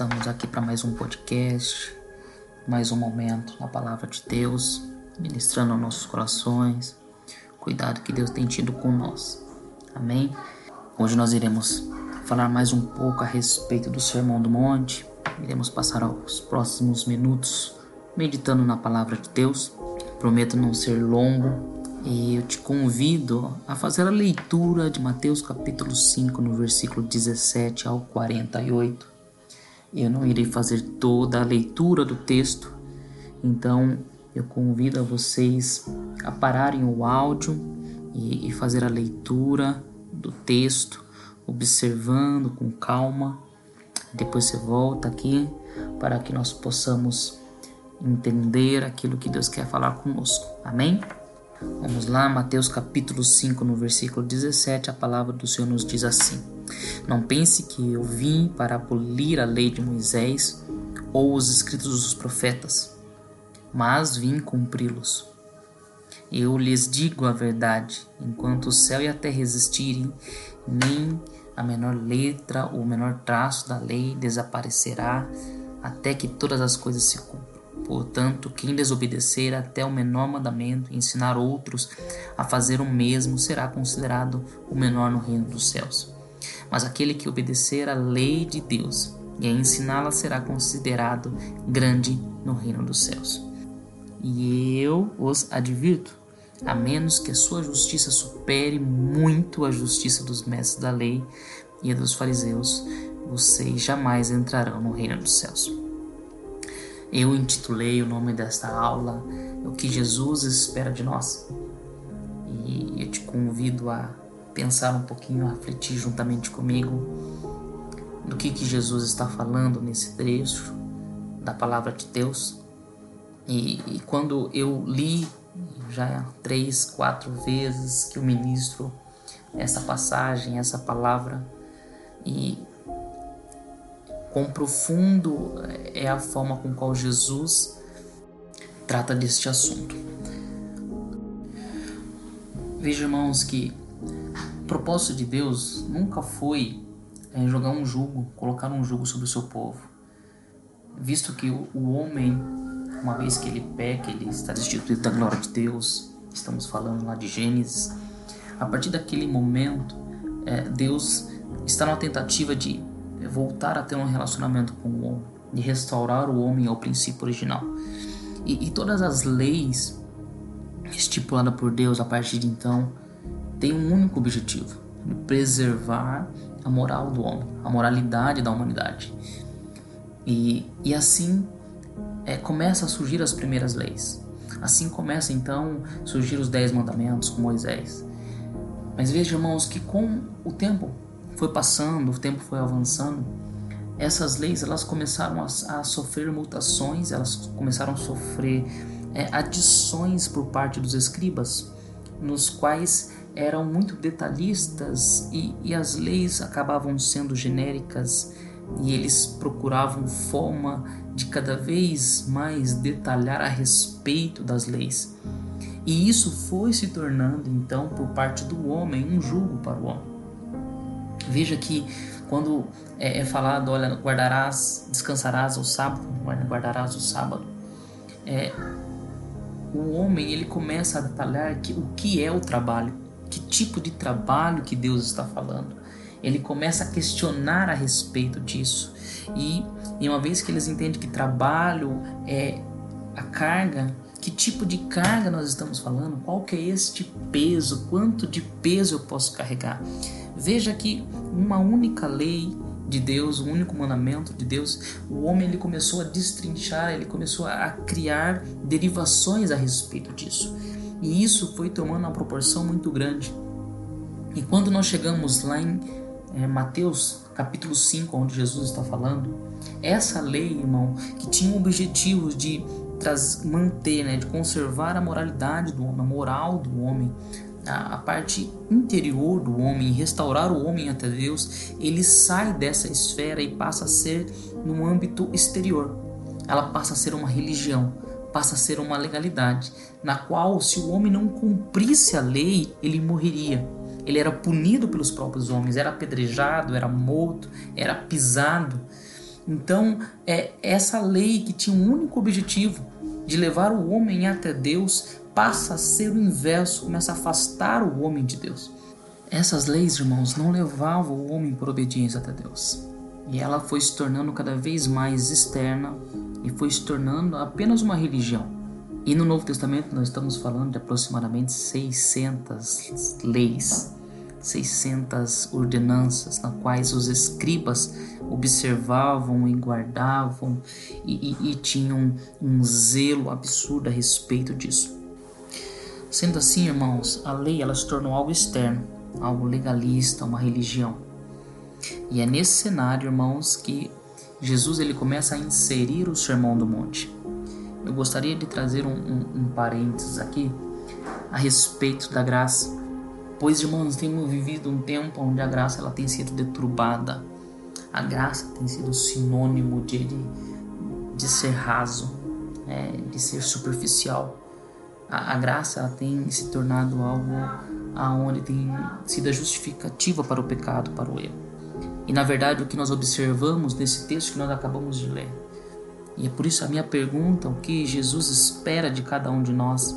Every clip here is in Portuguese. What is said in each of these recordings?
Estamos aqui para mais um podcast, mais um momento na palavra de Deus, ministrando nossos corações. Cuidado que Deus tem tido com nós. Amém? Hoje nós iremos falar mais um pouco a respeito do Sermão do Monte. Iremos passar os próximos minutos meditando na palavra de Deus. Prometo não ser longo, e eu te convido a fazer a leitura de Mateus capítulo 5, no versículo 17 ao 48. Eu não irei fazer toda a leitura do texto, então eu convido a vocês a pararem o áudio e, e fazer a leitura do texto, observando com calma. Depois você volta aqui para que nós possamos entender aquilo que Deus quer falar conosco. Amém? Vamos lá, Mateus capítulo 5, no versículo 17, a palavra do Senhor nos diz assim: Não pense que eu vim para abolir a lei de Moisés ou os escritos dos profetas, mas vim cumpri-los. Eu lhes digo a verdade: enquanto o céu e a terra existirem, nem a menor letra ou o menor traço da lei desaparecerá até que todas as coisas se cumpram. Portanto, quem desobedecer até o menor mandamento e ensinar outros a fazer o mesmo será considerado o menor no reino dos céus. Mas aquele que obedecer à lei de Deus e a ensiná-la será considerado grande no reino dos céus. E eu os advirto, a menos que a sua justiça supere muito a justiça dos mestres da lei e a dos fariseus, vocês jamais entrarão no reino dos céus. Eu intitulei o nome desta aula O que Jesus espera de nós. E eu te convido a pensar um pouquinho, refletir juntamente comigo do que, que Jesus está falando nesse trecho da palavra de Deus. E, e quando eu li já três, quatro vezes que eu ministro essa passagem, essa palavra, e quão profundo é a forma com qual Jesus trata deste assunto. Veja, irmãos, que o propósito de Deus nunca foi é, jogar um jugo, colocar um jugo sobre o seu povo. Visto que o homem, uma vez que ele peca, ele está destituído da glória de Deus, estamos falando lá de Gênesis, a partir daquele momento, é, Deus está numa tentativa de voltar a ter um relacionamento com o homem, de restaurar o homem ao princípio original. E, e todas as leis estipuladas por Deus a partir de então têm um único objetivo: preservar a moral do homem, a moralidade da humanidade. E, e assim é, começa a surgir as primeiras leis. Assim começa então surgir os dez mandamentos com Moisés. Mas veja, irmãos, que com o tempo foi passando, o tempo foi avançando, essas leis elas começaram a, a sofrer mutações, elas começaram a sofrer é, adições por parte dos escribas, nos quais eram muito detalhistas e, e as leis acabavam sendo genéricas e eles procuravam forma de cada vez mais detalhar a respeito das leis. E isso foi se tornando então por parte do homem um jugo para o homem. Veja que quando é, é falado, olha, guardarás, descansarás o sábado, guardarás o sábado, é, o homem ele começa a detalhar que, o que é o trabalho, que tipo de trabalho que Deus está falando. Ele começa a questionar a respeito disso. E, e uma vez que eles entendem que trabalho é a carga, que tipo de carga nós estamos falando? Qual que é este peso? Quanto de peso eu posso carregar? Veja que uma única lei de Deus, um único mandamento de Deus, o homem ele começou a destrinchar, ele começou a criar derivações a respeito disso. E isso foi tomando uma proporção muito grande. E quando nós chegamos lá em é, Mateus capítulo 5, onde Jesus está falando, essa lei, irmão, que tinha o objetivo de manter, né, de conservar a moralidade do homem, a moral do homem, a, a parte interior do homem, restaurar o homem até Deus, ele sai dessa esfera e passa a ser no âmbito exterior. Ela passa a ser uma religião, passa a ser uma legalidade, na qual se o homem não cumprisse a lei, ele morreria. ele era punido pelos próprios homens, era apedrejado, era morto, era pisado. Então, é essa lei que tinha um único objetivo de levar o homem até Deus passa a ser o inverso, começa a afastar o homem de Deus. Essas leis, irmãos, não levavam o homem por obediência até Deus. E ela foi se tornando cada vez mais externa e foi se tornando apenas uma religião. E no Novo Testamento nós estamos falando de aproximadamente 600 leis, 600 ordenanças, na quais os escribas observavam e guardavam e, e, e tinham um zelo absurdo a respeito disso. Sendo assim, irmãos, a lei ela se tornou algo externo, algo legalista, uma religião. E é nesse cenário, irmãos, que Jesus ele começa a inserir o Sermão do Monte. Eu gostaria de trazer um, um, um parênteses aqui a respeito da graça, pois, irmãos, temos vivido um tempo onde a graça ela tem sido deturbada. A graça tem sido sinônimo de, de, de ser raso, é, de ser superficial. A, a graça ela tem se tornado algo aonde tem sido a justificativa para o pecado, para o erro. E na verdade o que nós observamos nesse texto que nós acabamos de ler. E é por isso a minha pergunta, o que Jesus espera de cada um de nós,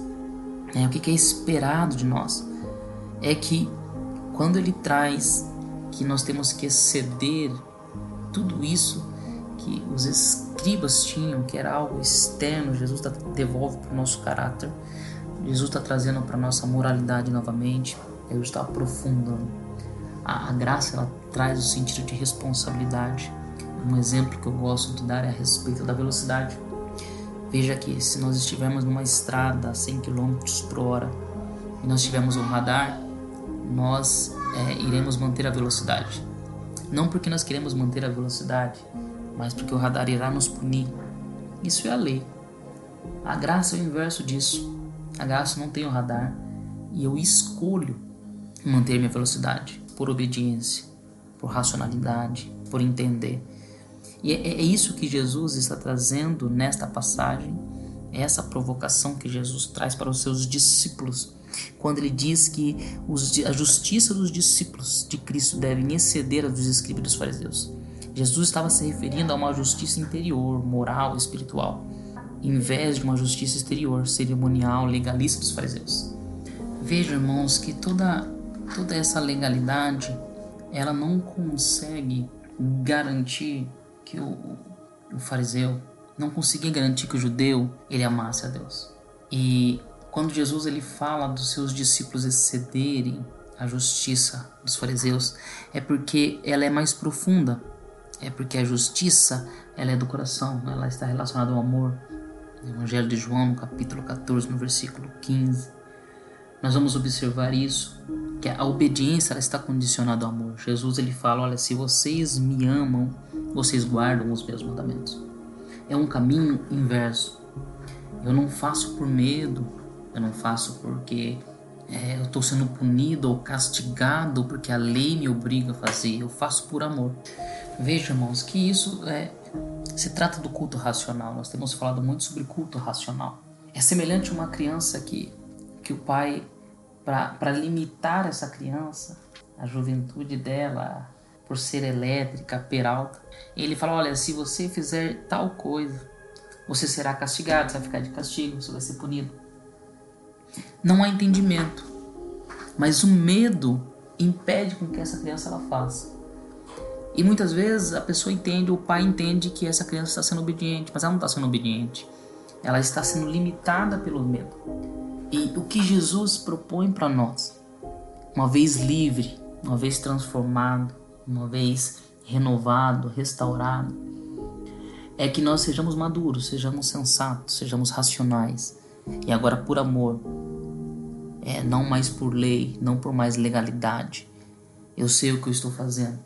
é, o que é esperado de nós, é que quando Ele traz que nós temos que exceder tudo isso que os escribas tinham, que era algo externo, Jesus tá, devolve para o nosso caráter, Jesus está trazendo para a nossa moralidade novamente, Jesus está aprofundando. A, a graça ela traz o sentido de responsabilidade. Um exemplo que eu gosto de dar é a respeito da velocidade. Veja que se nós estivermos numa estrada a 100 km por hora e nós tivermos um radar, nós é, iremos manter a velocidade. Não porque nós queremos manter a velocidade, mas porque o radar irá nos punir. Isso é a lei. A graça é o inverso disso. A graça não tem o radar e eu escolho manter minha velocidade por obediência, por racionalidade, por entender. E é, é isso que Jesus está trazendo nesta passagem, essa provocação que Jesus traz para os seus discípulos, quando ele diz que os, a justiça dos discípulos de Cristo deve exceder a dos escribas e dos fariseus. Jesus estava se referindo a uma justiça interior, moral, espiritual em vez de uma justiça exterior, cerimonial, legalista dos fariseus. Veja, irmãos, que toda, toda essa legalidade ela não consegue garantir que o, o fariseu não conseguia garantir que o judeu ele amasse a Deus. E quando Jesus ele fala dos seus discípulos excederem a justiça dos fariseus, é porque ela é mais profunda. É porque a justiça ela é do coração, ela está relacionada ao amor, Evangelho de João, no capítulo 14, no versículo 15. Nós vamos observar isso, que a obediência ela está condicionada ao amor. Jesus ele fala, olha, se vocês me amam, vocês guardam os meus mandamentos. É um caminho inverso. Eu não faço por medo, eu não faço porque é, eu estou sendo punido ou castigado porque a lei me obriga a fazer. Eu faço por amor. Veja, irmãos, que isso é, se trata do culto racional. Nós temos falado muito sobre culto racional. É semelhante a uma criança que, que o pai, para limitar essa criança, a juventude dela, por ser elétrica, peralta, ele fala: Olha, se você fizer tal coisa, você será castigado, você vai ficar de castigo, você vai ser punido. Não há entendimento, mas o medo impede com que essa criança ela faça. E muitas vezes a pessoa entende, o pai entende que essa criança está sendo obediente, mas ela não está sendo obediente. Ela está sendo limitada pelo medo. E o que Jesus propõe para nós, uma vez livre, uma vez transformado, uma vez renovado, restaurado, é que nós sejamos maduros, sejamos sensatos, sejamos racionais. E agora por amor, é não mais por lei, não por mais legalidade. Eu sei o que eu estou fazendo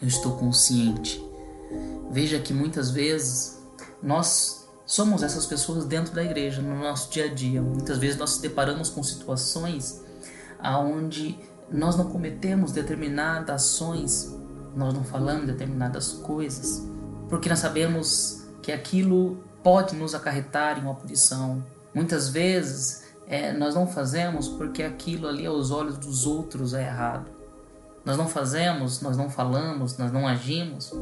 eu estou consciente. Veja que muitas vezes nós somos essas pessoas dentro da igreja, no nosso dia a dia. Muitas vezes nós nos deparamos com situações aonde nós não cometemos determinadas ações, nós não falamos determinadas coisas, porque nós sabemos que aquilo pode nos acarretar em uma punição. Muitas vezes é, nós não fazemos porque aquilo ali aos olhos dos outros é errado. Nós não fazemos, nós não falamos, nós não agimos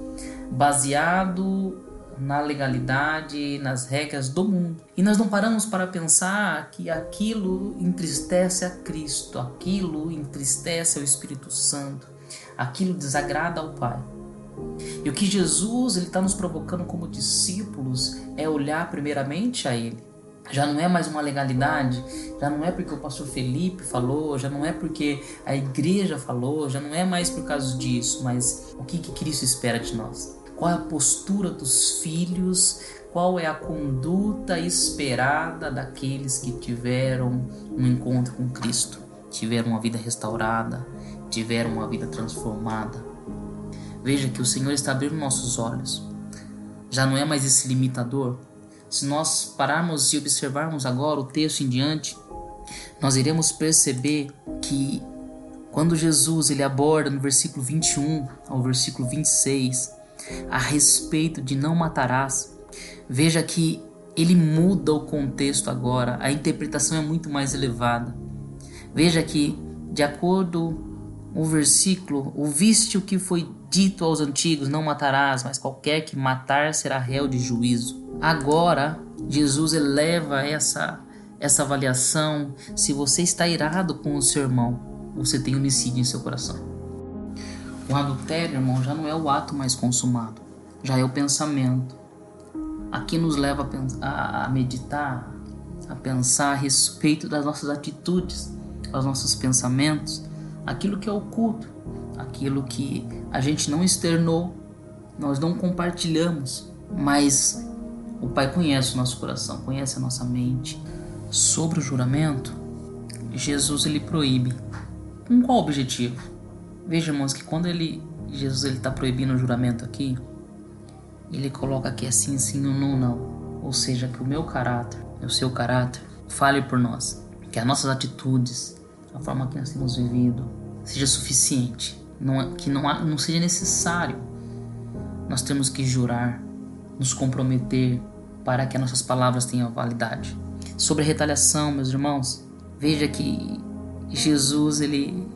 baseado na legalidade, nas regras do mundo. E nós não paramos para pensar que aquilo entristece a Cristo, aquilo entristece ao Espírito Santo, aquilo desagrada ao Pai. E o que Jesus está nos provocando como discípulos é olhar primeiramente a Ele. Já não é mais uma legalidade, já não é porque o pastor Felipe falou, já não é porque a igreja falou, já não é mais por causa disso, mas o que, que Cristo espera de nós? Qual é a postura dos filhos? Qual é a conduta esperada daqueles que tiveram um encontro com Cristo? Tiveram uma vida restaurada, tiveram uma vida transformada. Veja que o Senhor está abrindo nossos olhos. Já não é mais esse limitador. Se nós pararmos e observarmos agora o texto em diante, nós iremos perceber que quando Jesus ele aborda no versículo 21 ao versículo 26 a respeito de não matarás, veja que ele muda o contexto agora, a interpretação é muito mais elevada. Veja que, de acordo o versículo, ouviste o que foi dito aos antigos: não matarás, mas qualquer que matar será réu de juízo. Agora, Jesus eleva essa essa avaliação. Se você está irado com o seu irmão, você tem homicídio em seu coração. O adultério, irmão, já não é o ato mais consumado, já é o pensamento. Aqui nos leva a, a meditar, a pensar a respeito das nossas atitudes, aos nossos pensamentos, aquilo que é oculto, aquilo que a gente não externou, nós não compartilhamos, mas o Pai conhece o nosso coração, conhece a nossa mente. Sobre o juramento, Jesus ele proíbe. Com qual objetivo? Veja, irmãos, que quando ele Jesus ele está proibindo o juramento aqui, ele coloca aqui assim, sim ou não, não. Ou seja, que o meu caráter, o seu caráter, fale por nós. Que as nossas atitudes, a forma que nós temos vivido, seja suficiente. Não, que não, não seja necessário nós temos que jurar, nos comprometer para que as nossas palavras tenham validade. Sobre a retaliação, meus irmãos, veja que Jesus ele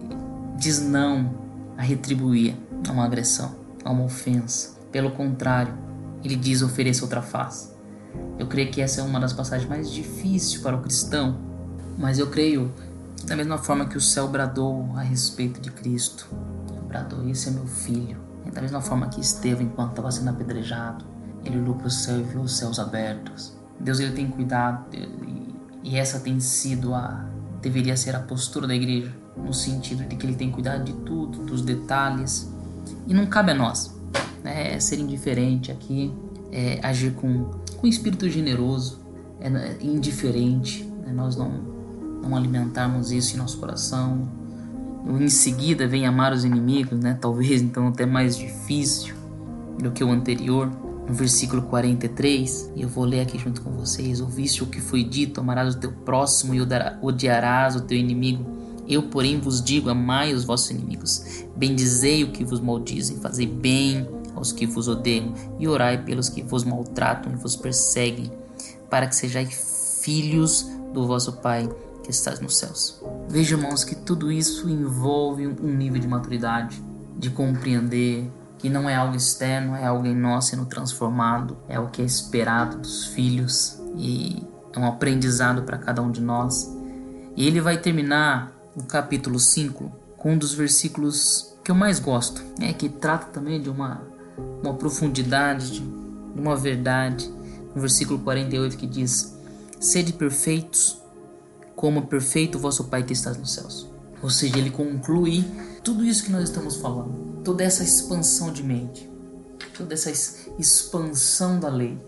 diz não a retribuir a uma agressão, a uma ofensa. Pelo contrário, ele diz ofereça outra face. Eu creio que essa é uma das passagens mais difíceis para o cristão, mas eu creio da mesma forma que o céu bradou a respeito de Cristo, bradou: Esse é meu filho. E da mesma forma que Estevão, enquanto estava sendo apedrejado, ele olhou para o céu e viu os céus abertos. Deus ele tem cuidado e essa tem sido a deveria ser a postura da igreja no sentido de que ele tem cuidado de tudo, dos detalhes e não cabe a nós né, ser indiferente aqui, é, agir com com espírito generoso, é, indiferente. Né, nós não não alimentarmos isso em nosso coração. Em seguida vem amar os inimigos, né? Talvez então até mais difícil do que o anterior. No versículo 43, e eu vou ler aqui junto com vocês: Ouviste o que foi dito, amarás o teu próximo e odiarás o teu inimigo. Eu, porém, vos digo: amai os vossos inimigos, bendizei o que vos maldizem, fazei bem aos que vos odeiam, e orai pelos que vos maltratam e vos perseguem, para que sejais filhos do vosso Pai que estás nos céus. Veja, irmãos, que tudo isso envolve um nível de maturidade, de compreender que não é algo externo, é algo em nós sendo transformado, é o que é esperado dos filhos e é um aprendizado para cada um de nós. E ele vai terminar o capítulo 5 com um dos versículos que eu mais gosto, é que trata também de uma, uma profundidade, de, uma verdade. No versículo 48 que diz: Sede perfeitos, como perfeito vosso Pai que está nos céus. Ou seja, ele conclui tudo isso que nós estamos falando, toda essa expansão de mente, toda essa expansão da lei,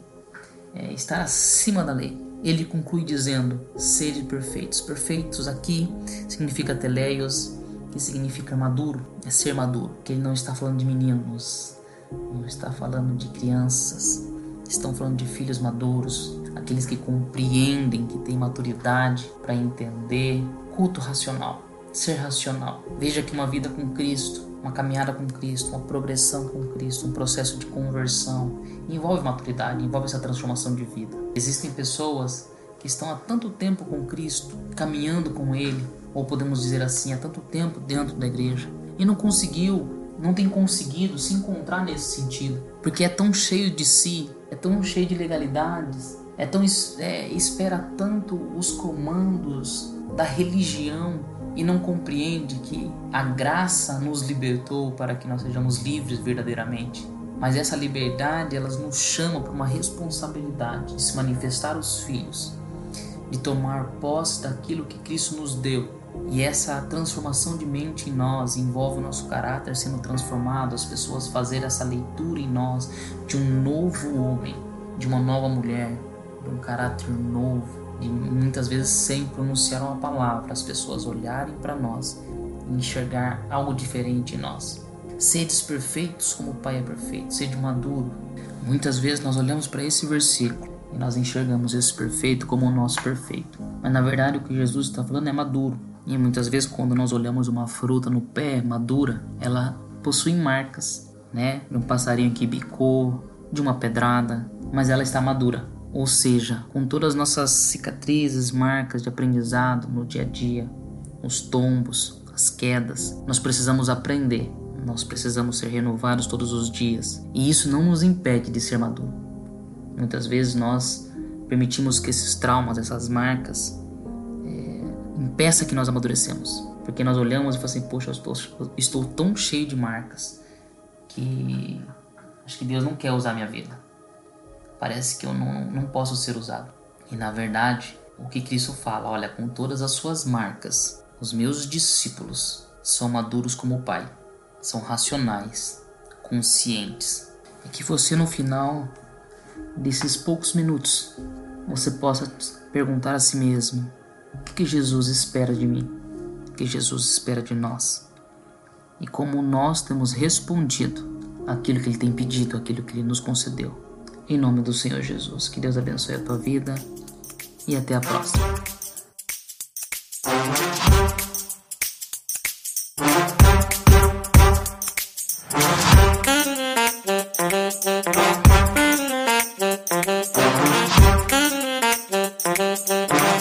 é, estar acima da lei. Ele conclui dizendo: sede perfeitos. Perfeitos aqui significa teleios, que significa maduro, é ser maduro. Que ele não está falando de meninos, não está falando de crianças, estão falando de filhos maduros, aqueles que compreendem, que têm maturidade para entender, culto racional, ser racional. Veja que uma vida com Cristo, uma caminhada com Cristo, uma progressão com Cristo, um processo de conversão envolve maturidade, envolve essa transformação de vida. Existem pessoas que estão há tanto tempo com Cristo, caminhando com Ele, ou podemos dizer assim, há tanto tempo dentro da igreja, e não conseguiu, não tem conseguido se encontrar nesse sentido, porque é tão cheio de si, é tão cheio de legalidades, é tão é, espera tanto os comandos da religião e não compreende que a graça nos libertou para que nós sejamos livres verdadeiramente. Mas essa liberdade, elas nos chama para uma responsabilidade de se manifestar os filhos, de tomar posse daquilo que Cristo nos deu. E essa transformação de mente em nós envolve o nosso caráter sendo transformado, as pessoas fazer essa leitura em nós de um novo homem, de uma nova mulher, de um caráter novo, e muitas vezes sem pronunciar uma palavra, as pessoas olharem para nós e enxergar algo diferente em nós. Sedes perfeitos como o Pai é perfeito, sede maduro. Muitas vezes nós olhamos para esse versículo e nós enxergamos esse perfeito como o nosso perfeito. Mas na verdade o que Jesus está falando é maduro. E muitas vezes quando nós olhamos uma fruta no pé madura, ela possui marcas, né? De um passarinho que bicou, de uma pedrada, mas ela está madura. Ou seja, com todas as nossas cicatrizes, marcas de aprendizado no dia a dia, os tombos, as quedas, nós precisamos aprender, nós precisamos ser renovados todos os dias. E isso não nos impede de ser maduro. Muitas vezes nós permitimos que esses traumas, essas marcas, é, impeça que nós amadurecemos. Porque nós olhamos e falamos assim, poxa, eu estou, estou tão cheio de marcas que acho que Deus não quer usar minha vida parece que eu não, não posso ser usado. E na verdade, o que Cristo fala, olha, com todas as suas marcas, os meus discípulos são maduros como o Pai, são racionais, conscientes. E que você no final desses poucos minutos você possa perguntar a si mesmo: o que Jesus espera de mim? O que Jesus espera de nós? E como nós temos respondido aquilo que Ele tem pedido, aquilo que Ele nos concedeu. Em nome do Senhor Jesus. Que Deus abençoe a tua vida e até a próxima.